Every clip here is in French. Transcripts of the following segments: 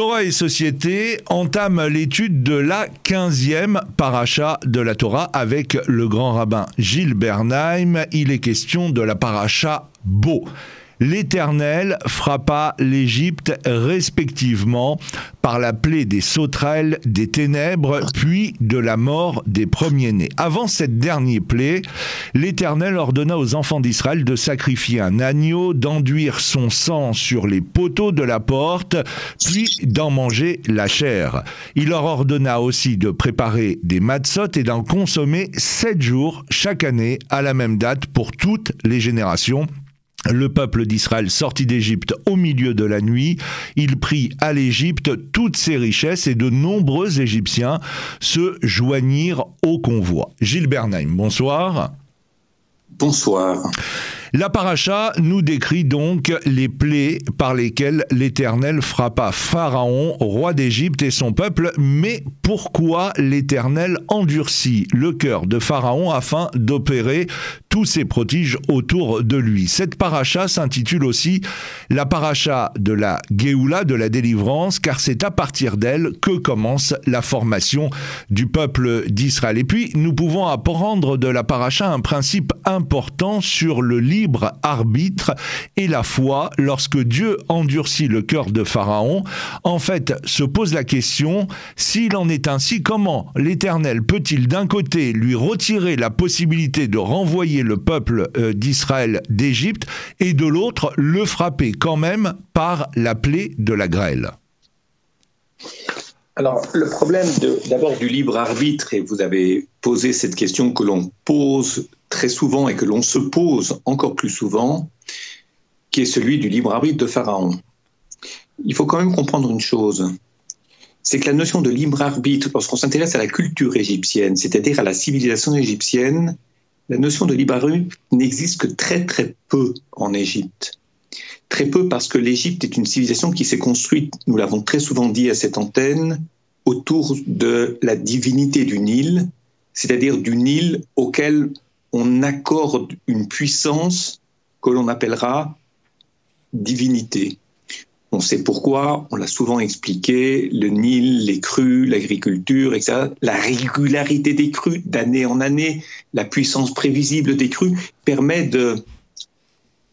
Torah et Société entame l'étude de la 15e paracha de la Torah avec le grand rabbin Gilles Bernheim. Il est question de la paracha Beau l'Éternel frappa l'Égypte respectivement par la plaie des sauterelles, des ténèbres, puis de la mort des premiers-nés. Avant cette dernière plaie, l'Éternel ordonna aux enfants d'Israël de sacrifier un agneau, d'enduire son sang sur les poteaux de la porte, puis d'en manger la chair. Il leur ordonna aussi de préparer des matzot et d'en consommer sept jours chaque année à la même date pour toutes les générations le peuple d'Israël sortit d'Égypte au milieu de la nuit. Il prit à l'Égypte toutes ses richesses et de nombreux Égyptiens se joignirent au convoi. Gilles Bernheim, bonsoir. Bonsoir. La paracha nous décrit donc les plaies par lesquelles l'Éternel frappa Pharaon, roi d'Égypte et son peuple, mais pourquoi l'Éternel endurcit le cœur de Pharaon afin d'opérer tous ses prodiges autour de lui? Cette paracha s'intitule aussi la paracha de la Géoula, de la délivrance, car c'est à partir d'elle que commence la formation du peuple d'Israël. Et puis, nous pouvons apprendre de la paracha un principe important sur le libre arbitre et la foi lorsque Dieu endurcit le cœur de Pharaon. En fait, se pose la question, s'il en est ainsi, comment l'Éternel peut-il d'un côté lui retirer la possibilité de renvoyer le peuple euh, d'Israël d'Égypte et de l'autre le frapper quand même par la plaie de la grêle? Alors, le problème d'abord du libre arbitre, et vous avez posé cette question que l'on pose très souvent et que l'on se pose encore plus souvent, qui est celui du libre arbitre de Pharaon. Il faut quand même comprendre une chose, c'est que la notion de libre arbitre, lorsqu'on s'intéresse à la culture égyptienne, c'est-à-dire à la civilisation égyptienne, la notion de libre arbitre n'existe que très très peu en Égypte. Très peu parce que l'Égypte est une civilisation qui s'est construite, nous l'avons très souvent dit à cette antenne, autour de la divinité du Nil, c'est-à-dire du Nil auquel on accorde une puissance que l'on appellera divinité. On sait pourquoi, on l'a souvent expliqué, le Nil, les crues, l'agriculture, etc. La régularité des crues d'année en année, la puissance prévisible des crues permet de,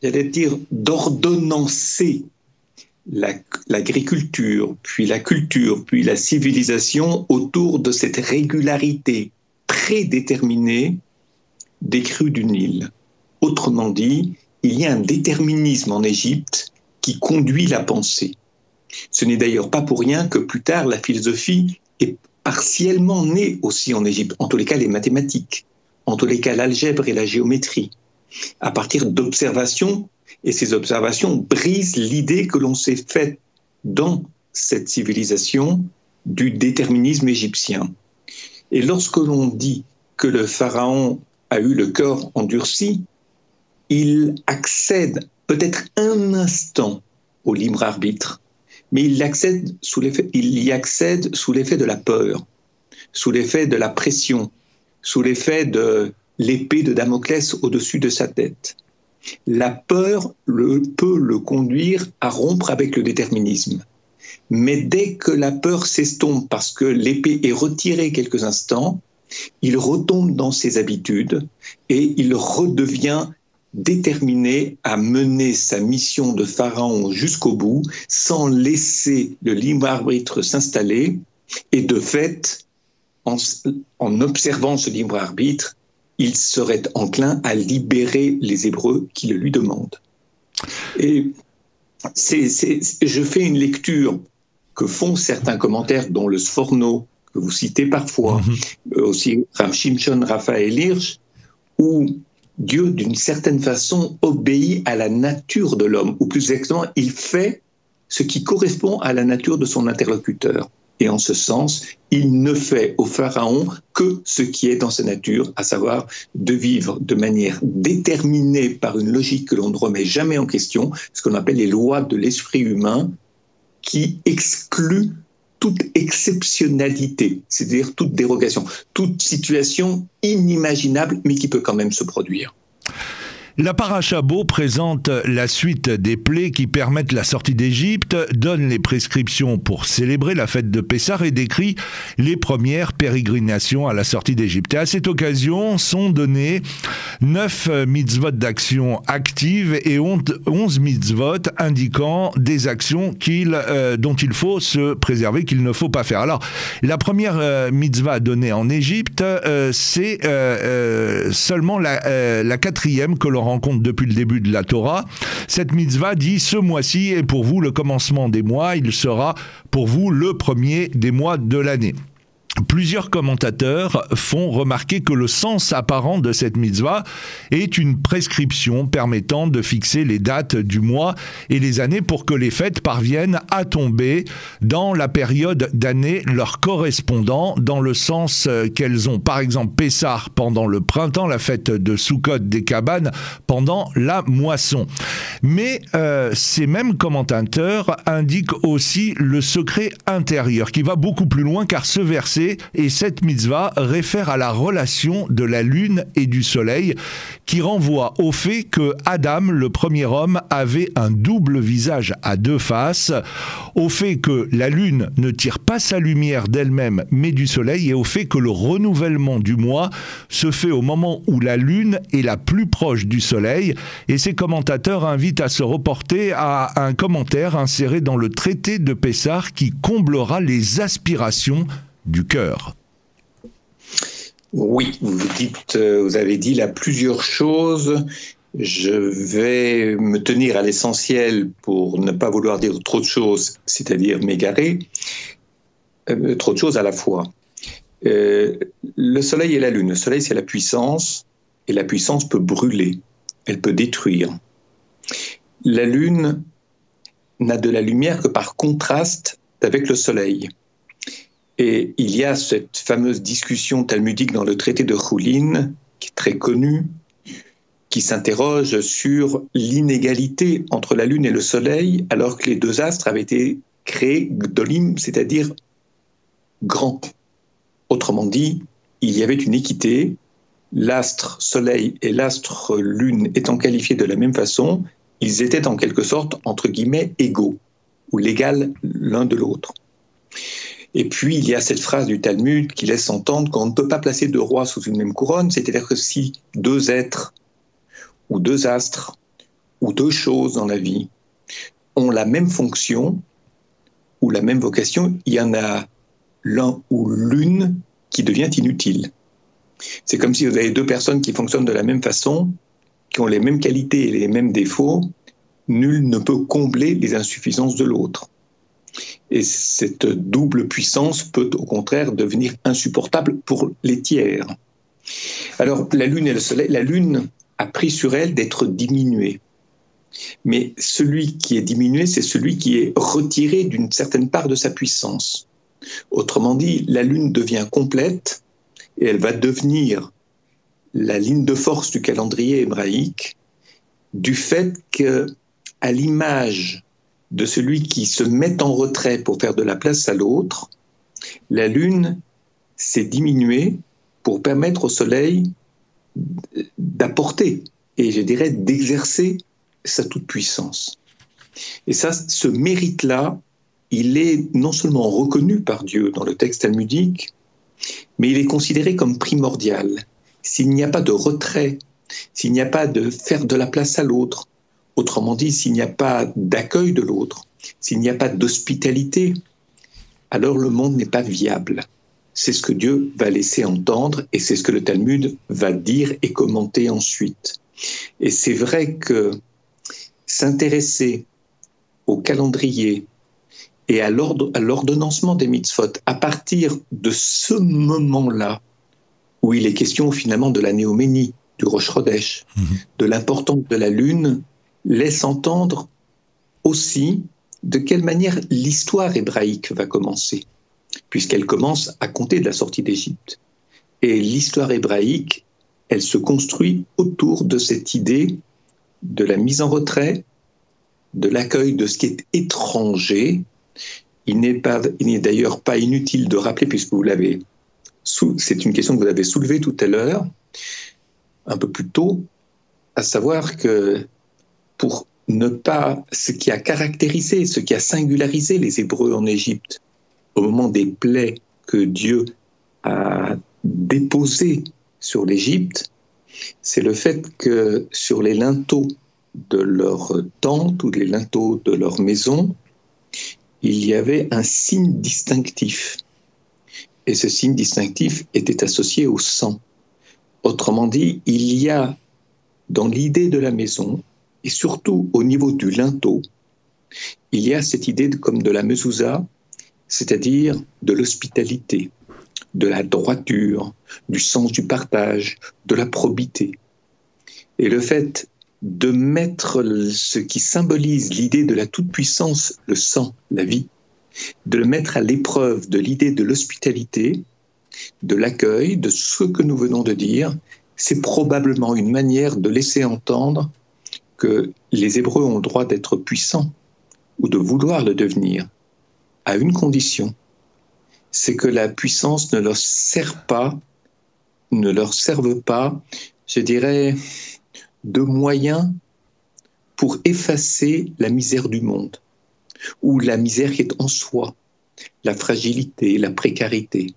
j'allais dire, d'ordonnancer l'agriculture, puis la culture, puis la civilisation autour de cette régularité prédéterminée des crues du Nil. Autrement dit, il y a un déterminisme en Égypte qui conduit la pensée. Ce n'est d'ailleurs pas pour rien que plus tard la philosophie est partiellement née aussi en Égypte, en tous les cas les mathématiques, en tous les cas l'algèbre et la géométrie, à partir d'observations, et ces observations brisent l'idée que l'on s'est faite dans cette civilisation du déterminisme égyptien. Et lorsque l'on dit que le pharaon a eu le cœur endurci, il accède peut-être un instant au libre arbitre, mais il, accède sous y accède sous l'effet de la peur, sous l'effet de la pression, sous l'effet de l'épée de Damoclès au-dessus de sa tête. La peur peut le conduire à rompre avec le déterminisme. Mais dès que la peur s'estompe parce que l'épée est retirée quelques instants, il retombe dans ses habitudes et il redevient déterminé à mener sa mission de pharaon jusqu'au bout sans laisser le libre arbitre s'installer et de fait, en, observant ce libre arbitre, il serait enclin à libérer les Hébreux qui le lui demandent. Et je fais une lecture que font certains commentaires, dont le Sforno, que vous citez parfois, mm-hmm. aussi Ram Shimshon Raphaël Hirsch, où Dieu, d'une certaine façon, obéit à la nature de l'homme, ou plus exactement, il fait ce qui correspond à la nature de son interlocuteur. Et en ce sens, il ne fait au Pharaon que ce qui est dans sa nature, à savoir de vivre de manière déterminée par une logique que l'on ne remet jamais en question, ce qu'on appelle les lois de l'esprit humain, qui excluent toute exceptionnalité, c'est-à-dire toute dérogation, toute situation inimaginable, mais qui peut quand même se produire. La paracha Bo présente la suite des plaies qui permettent la sortie d'Égypte, donne les prescriptions pour célébrer la fête de Pessah et décrit les premières pérégrinations à la sortie d'Égypte. Et à cette occasion sont donnés neuf mitzvot d'action active et onze mitzvot indiquant des actions euh, dont il faut se préserver, qu'il ne faut pas faire. Alors, la première euh, mitzvah donnée en Égypte, euh, c'est seulement la, la quatrième que l'on rencontre depuis le début de la Torah. Cette mitzvah dit ce mois-ci est pour vous le commencement des mois, il sera pour vous le premier des mois de l'année. Plusieurs commentateurs font remarquer que le sens apparent de cette mitzvah est une prescription permettant de fixer les dates du mois et les années pour que les fêtes parviennent à tomber dans la période d'année leur correspondant, dans le sens qu'elles ont par exemple Pessah pendant le printemps, la fête de Sukkot des cabanes pendant la moisson. Mais euh, ces mêmes commentateurs indiquent aussi le secret intérieur qui va beaucoup plus loin car ce verset et cette mitzvah réfère à la relation de la lune et du soleil qui renvoie au fait que Adam, le premier homme, avait un double visage à deux faces, au fait que la lune ne tire pas sa lumière d'elle-même mais du soleil et au fait que le renouvellement du mois se fait au moment où la lune est la plus proche du soleil. Et ces commentateurs invitent à se reporter à un commentaire inséré dans le traité de Pessar qui comblera les aspirations du cœur. Oui, euh, vous avez dit là plusieurs choses. Je vais me tenir à l'essentiel pour ne pas vouloir dire trop de choses, c'est-à-dire m'égarer. Euh, trop de choses à la fois. Euh, le soleil et la lune. Le soleil, c'est la puissance, et la puissance peut brûler, elle peut détruire. La lune n'a de la lumière que par contraste avec le soleil. Et il y a cette fameuse discussion talmudique dans le traité de Choulin, qui est très connue, qui s'interroge sur l'inégalité entre la Lune et le Soleil, alors que les deux astres avaient été créés gdolim, c'est-à-dire grands. Autrement dit, il y avait une équité, l'astre Soleil et l'astre Lune étant qualifiés de la même façon, ils étaient en quelque sorte, entre guillemets, égaux, ou l'égal l'un de l'autre. Et puis, il y a cette phrase du Talmud qui laisse entendre qu'on ne peut pas placer deux rois sous une même couronne, c'est-à-dire que si deux êtres, ou deux astres, ou deux choses dans la vie ont la même fonction, ou la même vocation, il y en a l'un ou l'une qui devient inutile. C'est comme si vous avez deux personnes qui fonctionnent de la même façon, qui ont les mêmes qualités et les mêmes défauts, nul ne peut combler les insuffisances de l'autre. Et cette double puissance peut au contraire devenir insupportable pour les tiers. Alors la Lune et le Soleil, la Lune a pris sur elle d'être diminuée. Mais celui qui est diminué, c'est celui qui est retiré d'une certaine part de sa puissance. Autrement dit, la Lune devient complète et elle va devenir la ligne de force du calendrier hébraïque du fait que, à l'image de celui qui se met en retrait pour faire de la place à l'autre, la Lune s'est diminuée pour permettre au Soleil d'apporter et je dirais d'exercer sa toute-puissance. Et ça, ce mérite-là, il est non seulement reconnu par Dieu dans le texte talmudique, mais il est considéré comme primordial. S'il n'y a pas de retrait, s'il n'y a pas de faire de la place à l'autre, Autrement dit, s'il n'y a pas d'accueil de l'autre, s'il n'y a pas d'hospitalité, alors le monde n'est pas viable. C'est ce que Dieu va laisser entendre et c'est ce que le Talmud va dire et commenter ensuite. Et c'est vrai que s'intéresser au calendrier et à l'ordonnancement des mitzvot à partir de ce moment-là, où il est question finalement de la néoménie, du Rosh Chodesh, mhm. de l'importance de la lune laisse entendre aussi de quelle manière l'histoire hébraïque va commencer, puisqu'elle commence à compter de la sortie d'Égypte. Et l'histoire hébraïque, elle se construit autour de cette idée de la mise en retrait, de l'accueil de ce qui est étranger. Il n'est, d'ailleurs pas inutile de rappeler, puisque vous l'avez, c'est une question que vous avez soulevée tout à l'heure, un peu plus tôt, à savoir que pour ne pas ce qui a caractérisé, ce qui a singularisé les Hébreux en Égypte au moment des plaies que Dieu a déposées sur l'Égypte, c'est le fait que sur les linteaux de leur tente ou les linteaux de leur maison, il y avait un signe distinctif. Et ce signe distinctif était associé au sang. Autrement dit, il y a dans l'idée de la maison, et surtout au niveau du linteau, il y a cette idée comme de la mezouza, c'est-à-dire de l'hospitalité, de la droiture, du sens du partage, de la probité. Et le fait de mettre ce qui symbolise l'idée de la toute-puissance, le sang, la vie, de le mettre à l'épreuve de l'idée de l'hospitalité, de l'accueil, de ce que nous venons de dire, c'est probablement une manière de laisser entendre que les Hébreux ont le droit d'être puissants ou de vouloir le devenir, à une condition, c'est que la puissance ne leur sert pas, ne leur serve pas, je dirais, de moyens pour effacer la misère du monde, ou la misère qui est en soi, la fragilité, la précarité.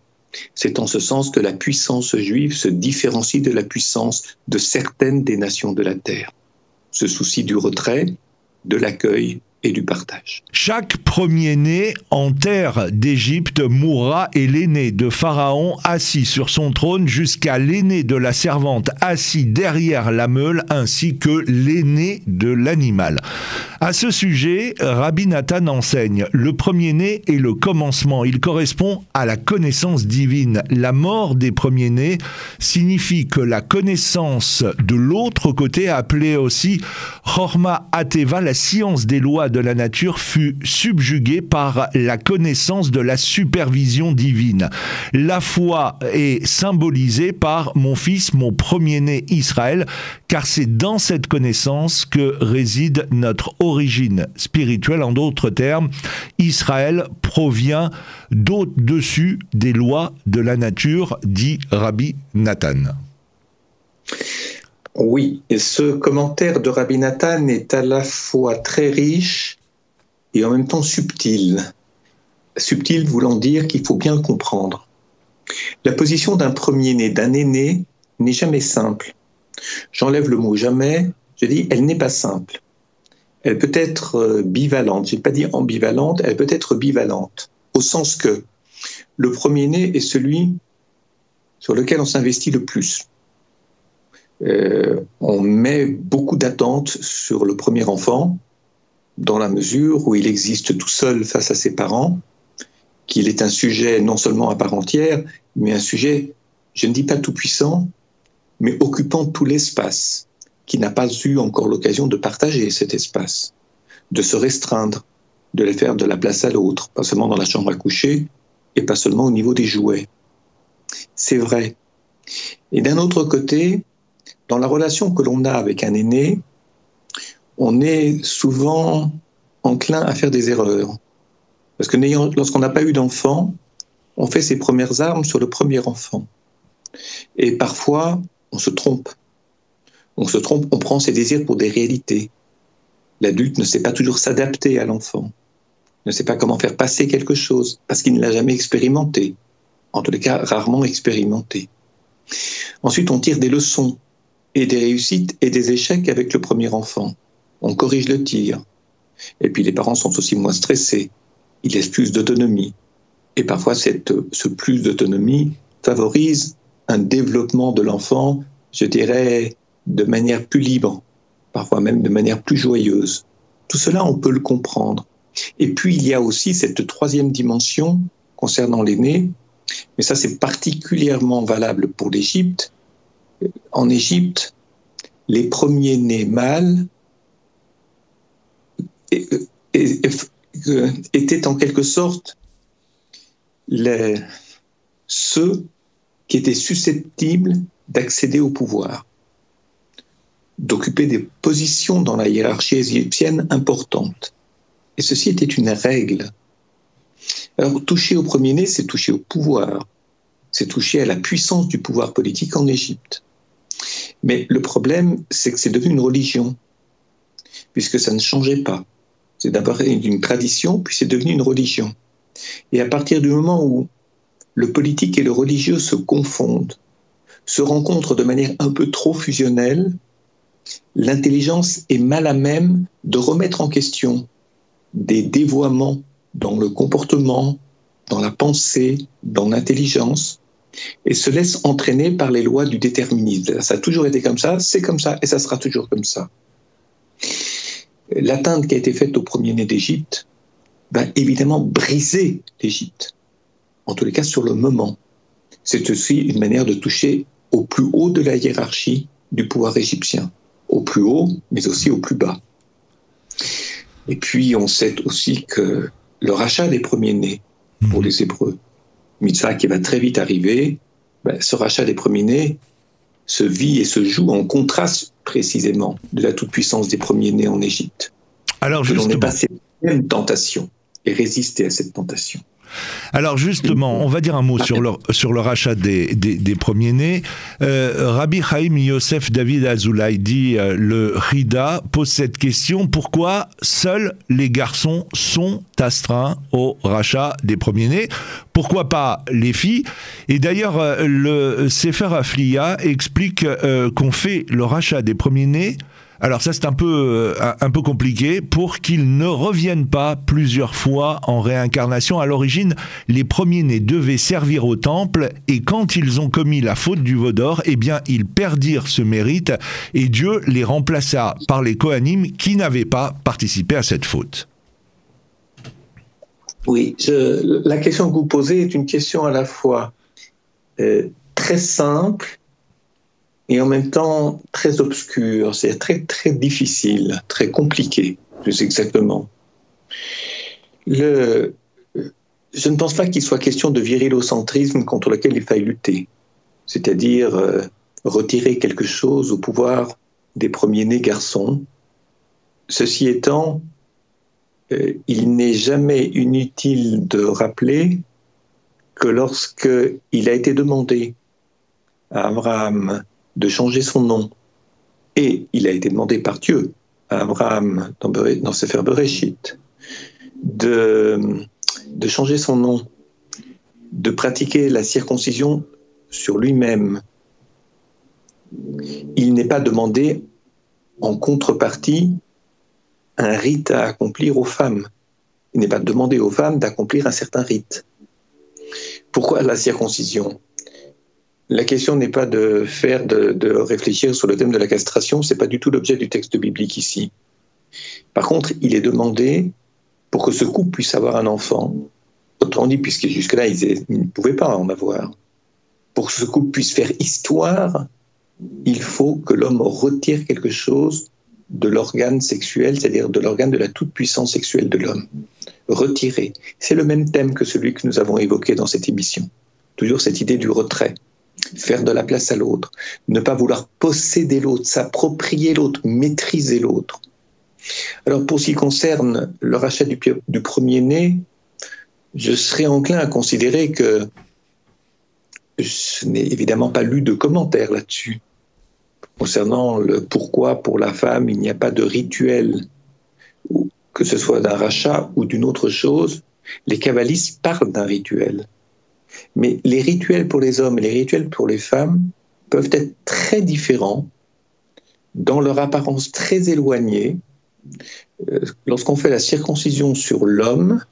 C'est en ce sens que la puissance juive se différencie de la puissance de certaines des nations de la terre. Ce souci du retrait, de l'accueil, et du partage. Chaque premier-né en terre d'Égypte mourra et l'aîné de Pharaon assis sur son trône jusqu'à l'aîné de la servante assis derrière la meule ainsi que l'aîné de l'animal. À ce sujet, Rabbi Nathan enseigne le premier-né est le commencement. Il correspond à la connaissance divine. La mort des premiers-nés signifie que la connaissance de l'autre côté, appelée aussi Chorma Ateva, la science des lois de la nature fut subjuguée par la connaissance de la supervision divine. La foi est symbolisée par mon fils, mon premier-né Israël, car c'est dans cette connaissance que réside notre origine spirituelle. En d'autres termes, Israël provient d'au-dessus des lois de la nature, dit Rabbi Nathan. Oui, et ce commentaire de Rabbi Nathan est à la fois très riche et en même temps subtil. Subtil voulant dire qu'il faut bien le comprendre. La position d'un premier-né, d'un aîné, n'est jamais simple. J'enlève le mot jamais, je dis elle n'est pas simple. Elle peut être euh, bivalente, je n'ai pas dit ambivalente, elle peut être bivalente, au sens que le premier-né est celui sur lequel on s'investit le plus. Euh, on met beaucoup d'attentes sur le premier enfant, dans la mesure où il existe tout seul face à ses parents, qu'il est un sujet non seulement à part entière, mais un sujet, je ne dis pas tout puissant, mais occupant tout l'espace, qui n'a pas eu encore l'occasion de partager cet espace, de se restreindre, de les faire de la place à l'autre, pas seulement dans la chambre à coucher, et pas seulement au niveau des jouets. C'est vrai. Et d'un autre côté, dans la relation que l'on a avec un aîné, on est souvent enclin à faire des erreurs. Parce que lorsqu'on n'a pas eu d'enfant, on fait ses premières armes sur le premier enfant. Et parfois, on se trompe. On se trompe, on prend ses désirs pour des réalités. L'adulte ne sait pas toujours s'adapter à l'enfant, ne sait pas comment faire passer quelque chose, parce qu'il ne l'a jamais expérimenté, en tous les cas rarement expérimenté. Ensuite, on tire des leçons et des réussites et des échecs avec le premier enfant. On corrige le tir. Et puis les parents sont aussi moins stressés. Ils laissent plus d'autonomie. Et parfois, ce plus d'autonomie favorise un développement de l'enfant, je dirais, de manière plus libre, parfois même de manière plus joyeuse. Tout cela, on peut le comprendre. Et puis, il y a aussi cette troisième dimension concernant l'aîné, mais ça, c'est particulièrement valable pour l'Égypte, en Égypte, les premiers-nés mâles étaient en quelque sorte ceux qui étaient susceptibles d'accéder au pouvoir, d'occuper des positions dans la hiérarchie égyptienne importantes. Et ceci était une règle. Alors, toucher au premier-né, c'est toucher au pouvoir, c'est toucher à la puissance du pouvoir politique en Égypte. Mais le problème, c'est que c'est devenu une religion, puisque ça ne changeait pas. C'est d'abord une tradition, puis c'est devenu une religion. Et à partir du moment où le politique et le religieux se confondent, se rencontrent de manière un peu trop fusionnelle, l'intelligence est mal à même de remettre en question des dévoiements dans le comportement, dans la pensée, dans l'intelligence, et se laisse entraîner par les lois du déterminisme. Ça a toujours été comme ça, c'est comme ça, et ça sera toujours comme ça. L'atteinte qui a été faite au premier-né d'Égypte va évidemment briser l'Égypte, en tous les cas sur le moment. C'est aussi une manière de toucher au plus haut de la hiérarchie du pouvoir égyptien, au plus haut, mais aussi au plus bas. Et puis on sait aussi que le rachat des premiers-nés pour mhm. les Hébreux, mitzvah qui va très vite arriver, ben, ce rachat des premiers-nés se vit et se joue en contraste précisément de la toute-puissance des premiers-nés en Égypte. Alors justement, on est passé même tentation et résister à cette tentation. Alors justement, on va dire un mot sur le, sur rachat des, des, premiers-nés. Euh, Rabbi Chaim Yosef David Azoulay dit euh, le Rida pose cette question. Pourquoi seuls les garçons sont astreints au rachat des premiers-nés? Pourquoi pas les filles? Et d'ailleurs, euh, le Sefer Afliya explique qu'on fait le rachat des premiers-nés alors ça c'est un peu euh, un peu compliqué pour qu'ils ne reviennent pas plusieurs fois en réincarnation. À l'origine, les premiers-nés devaient servir au temple et quand ils ont commis la faute du veau d'or, eh bien ils perdirent ce mérite et Dieu les remplaça par les Kohanim qui n'avaient pas participé à cette faute. Oui, la question que vous posez est une question à la fois euh, très simple et en même temps très obscur, c'est très très difficile, très compliqué, plus exactement. Je ne pense pas qu'il soit question de virilocentrisme contre lequel il faille lutter, c'est-à-dire euh, retirer quelque chose au pouvoir des premiers-nés garçons. Ceci étant, euh, il n'est jamais inutile de rappeler que lorsque il a été demandé à Abraham de changer son nom. Et il a été demandé par Dieu à Abraham dans, Sefer Bereshit de, de changer son nom, de pratiquer la circoncision sur lui-même. Il n'est pas demandé en contrepartie un rite à accomplir aux femmes. Il n'est pas demandé aux femmes d'accomplir un certain rite. Pourquoi la circoncision? La question n'est pas de faire, de, réfléchir sur le thème de la castration, c'est pas du tout l'objet du texte biblique ici. Par contre, il est demandé pour que ce couple puisse avoir un enfant, autrement dit, puisque jusque-là, ils, ne pouvaient pas en avoir, pour que ce couple puisse faire histoire, il faut que l'homme retire quelque chose de l'organe sexuel, c'est-à-dire de l'organe de la toute-puissance sexuelle de l'homme. Retirer. C'est le même thème que celui que nous avons évoqué dans cette émission. Toujours cette idée du retrait faire de la place à l'autre, ne pas vouloir posséder l'autre, s'approprier l'autre, maîtriser l'autre. Alors pour ce qui concerne le rachat du, premier-né, je serais enclin à considérer que je n'ai évidemment pas lu de commentaires là-dessus. Concernant le pourquoi pour la femme il n'y a pas de rituel, que ce soit d'un rachat ou d'une autre chose, les kabbalistes parlent d'un rituel. Mais les rituels pour les hommes et les rituels pour les femmes peuvent être très différents dans leur apparence très éloignée. Euh, lorsqu'on fait la circoncision sur l'homme,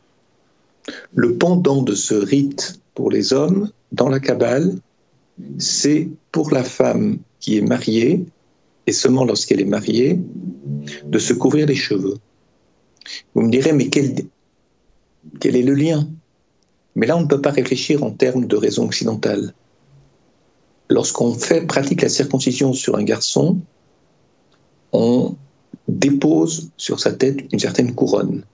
le pendant de ce rite pour les hommes dans la Kabbale, c'est pour la femme qui est mariée, et seulement lorsqu'elle est mariée, de se couvrir les cheveux. Vous me direz, mais quel, quel est le lien mais là, on ne peut pas réfléchir en termes de raison occidentale. Lorsqu'on fait pratique la circoncision sur un garçon, on dépose sur sa tête une certaine couronne.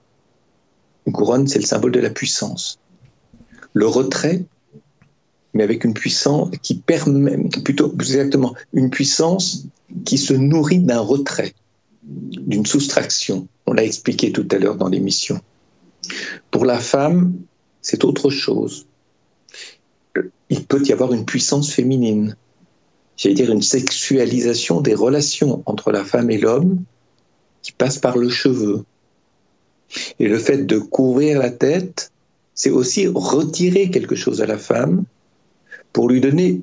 Une couronne, c'est le symbole de la puissance. Le retrait, mais avec une puissance qui permet, plutôt plus exactement, une puissance qui se nourrit d'un retrait, d'une soustraction. On l'a expliqué tout à l'heure dans l'émission. Pour la femme, c'est autre chose. Il peut y avoir une puissance féminine. j'allais dire, une sexualisation des relations entre la femme et l'homme qui passe par le cheveu. Et le fait de couvrir la tête, c'est aussi retirer quelque chose à la femme pour lui donner,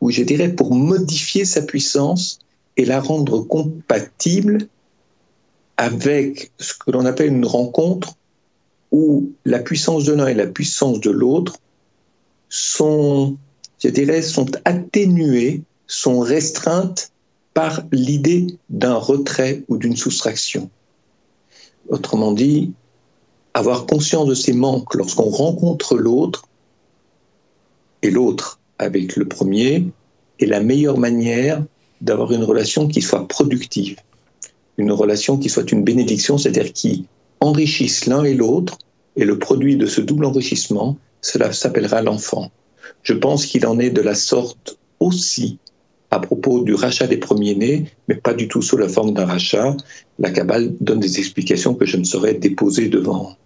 ou je dirais, pour modifier sa puissance et la rendre compatible avec ce que l'on appelle une rencontre où la puissance de l'un et la puissance de l'autre sont, sont atténuées, sont restreintes par l'idée d'un retrait ou d'une soustraction. Autrement dit, avoir conscience de ses manques lorsqu'on rencontre l'autre et l'autre avec le premier est la meilleure manière d'avoir une relation qui soit productive, une relation qui soit une bénédiction, c'est-à-dire qui enrichisse l'un et l'autre, et le produit de ce double enrichissement, cela s'appellera l'enfant. Je pense qu'il en est de la sorte aussi à propos du rachat des premiers-nés, mais pas du tout sous la forme d'un rachat. La Kabbale donne des explications que je ne saurais déposer devant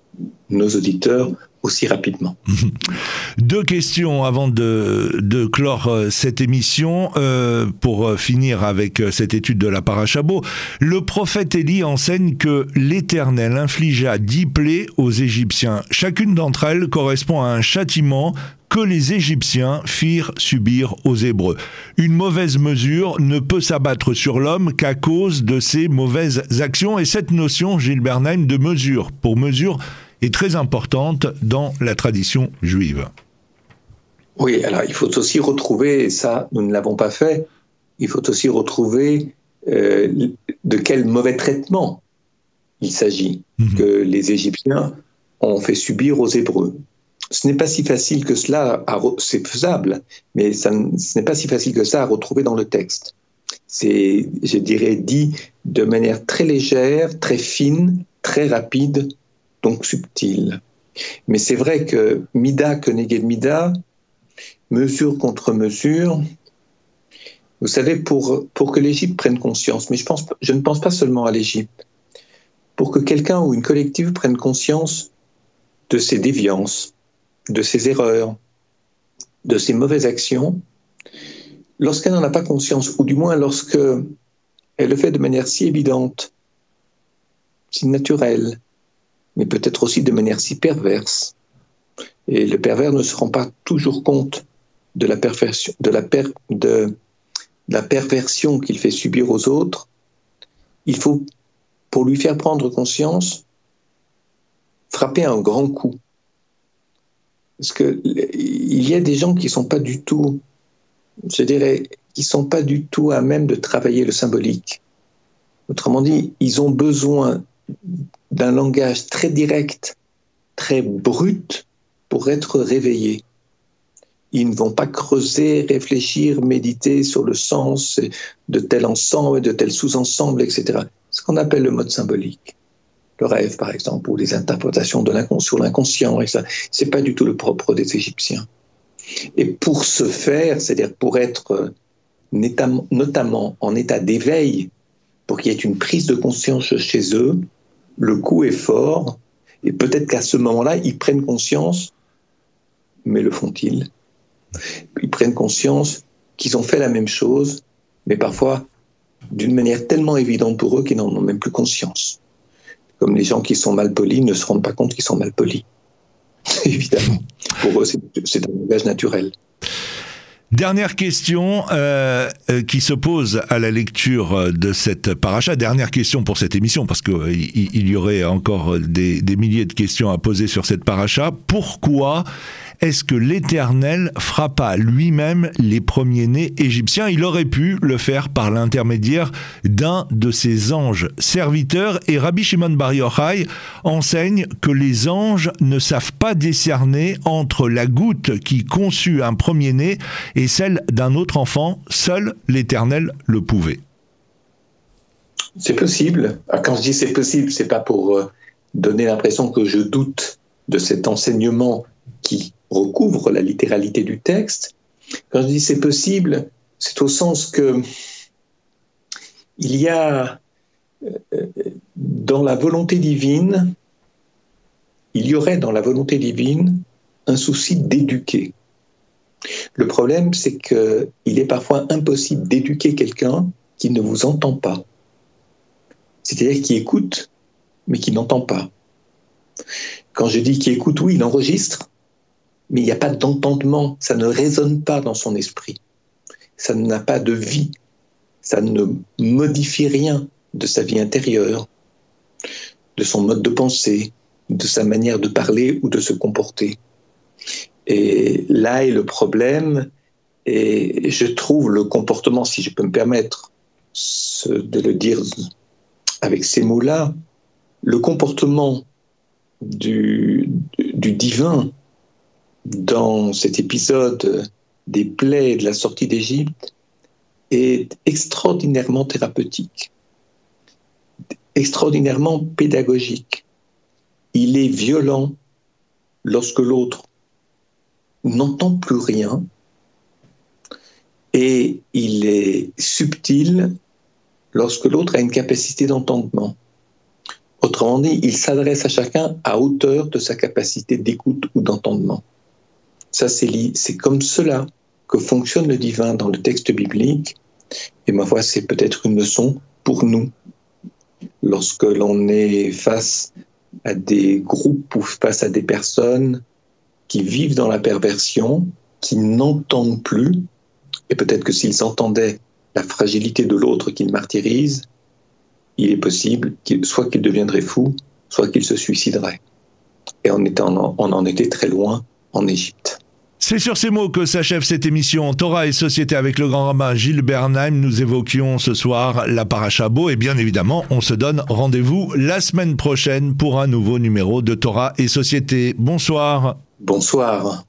nos auditeurs aussi rapidement. Deux questions avant de, clore euh, cette émission euh, pour euh, finir avec cette étude de la Parachabo. Le prophète Élie enseigne que l'Éternel infligea dix plaies aux Égyptiens. Chacune d'entre elles correspond à un châtiment que les Égyptiens firent subir aux Hébreux. Une mauvaise mesure ne peut s'abattre sur l'homme qu'à cause de ses mauvaises actions. Et cette notion, Gilles Bernheim, de mesure pour mesure est très importante dans la tradition juive. Oui, alors il faut aussi retrouver, et ça nous ne l'avons pas fait, il faut aussi retrouver euh, de quel mauvais traitement il s'agit mhm. que les Égyptiens ont fait subir aux Hébreux ce n'est pas si facile que cela, c'est faisable, mais ça, ce n'est pas si facile que ça à retrouver dans le texte. C'est, je dirais, dit de manière très légère, très fine, très rapide, donc subtile. Mais c'est vrai que Mida que Mida, mesure contre mesure, vous savez, pour, que l'Égypte prenne conscience, mais je, pense, ne pense pas seulement à l'Égypte, pour que quelqu'un ou une collective prenne conscience de ses déviances, de ses erreurs, de ses mauvaises actions, lorsqu'elle n'en a pas conscience, ou du moins lorsque elle le fait de manière si évidente, si naturelle, mais peut-être aussi de manière si perverse, et le pervers ne se rend pas toujours compte de la, la, de la perversion qu'il fait subir aux autres, il faut, pour lui faire prendre conscience, frapper un grand coup. Parce qu'il y a des gens qui sont pas du tout, je dirais, qui sont pas du tout à même de travailler le symbolique. Autrement dit, ils ont besoin d'un langage très direct, très brut pour être réveillés. Ils ne vont pas creuser, réfléchir, méditer sur le sens de tel ensemble, de tel sous-ensemble, etc. Ce qu'on appelle le mode symbolique le rêve, par exemple, ou les interprétations de sur l'inconscient, et ça, c'est pas du tout le propre des Égyptiens. Et pour ce faire, c'est-à-dire pour être euh, notamment en état d'éveil, pour qu'il y ait une prise de conscience chez eux, le coup est fort, et peut-être qu'à ce moment-là, ils prennent conscience, mais le font-ils? Ils prennent conscience qu'ils ont fait la même chose, mais parfois d'une manière tellement évidente pour eux qu'ils n'en ont même plus conscience comme les gens qui sont mal polis ne se rendent pas compte qu'ils sont mal polis. Évidemment. Pour eux, c'est un langage naturel. Dernière question euh, euh, qui se pose à la lecture de cette paracha. Dernière question pour cette émission, parce qu'il euh, il y aurait encore des, des, milliers de questions à poser sur cette paracha. Pourquoi est-ce que l'Éternel frappa lui-même les premiers-nés égyptiens? Il aurait pu le faire par l'intermédiaire d'un de ses anges serviteurs et Rabbi Shimon Bar Yochai enseigne que les anges ne savent pas décerner entre la goutte qui conçut un premier-né et celle d'un autre enfant, seul l'Éternel le pouvait. C'est possible. Ah, quand je dis c'est possible, c'est pas pour euh, donner l'impression que je doute de cet enseignement qui recouvre la littéralité du texte. Quand je dis c'est possible, c'est au sens que il y a euh, dans la volonté divine, il y aurait dans la volonté divine un souci d'éduquer. Le problème, c'est qu'il est parfois impossible d'éduquer quelqu'un qui ne vous entend pas. C'est-à-dire qui écoute, mais qui n'entend pas. Quand je dis qu'il écoute, oui, il enregistre, mais il n'y a pas d'entendement, ça ne résonne pas dans son esprit. Ça n'a pas de vie, ça ne modifie rien de sa vie intérieure, de son mode de pensée, de sa manière de parler ou de se comporter. Et là est le problème, et je trouve le comportement, si je peux me permettre de le dire avec ces mots-là, le comportement du, du divin dans cet épisode des plaies de la sortie d'Égypte est extraordinairement thérapeutique, extraordinairement pédagogique. Il est violent lorsque l'autre n'entend plus rien et il est subtil lorsque l'autre a une capacité d'entendement. Autrement dit, il s'adresse à chacun à hauteur de sa capacité d'écoute ou d'entendement. Ça, c'est comme cela que fonctionne le divin dans le texte biblique. Et ma foi, c'est peut-être une leçon pour nous. Lorsque l'on est face à des groupes ou face à des personnes qui vivent dans la perversion, qui n'entendent plus, et peut-être que s'ils entendaient la fragilité de l'autre qu'ils martyrisent, il est possible soit qu'il deviendrait fou, soit qu'il se suiciderait. Et on en était très loin en Égypte. C'est sur ces mots que s'achève cette émission Torah et Société avec le grand rabbin Gilles Bernheim. Nous évoquions ce soir la Parachabo et bien évidemment, on se donne rendez-vous la semaine prochaine pour un nouveau numéro de Torah et Société. Bonsoir. Bonsoir.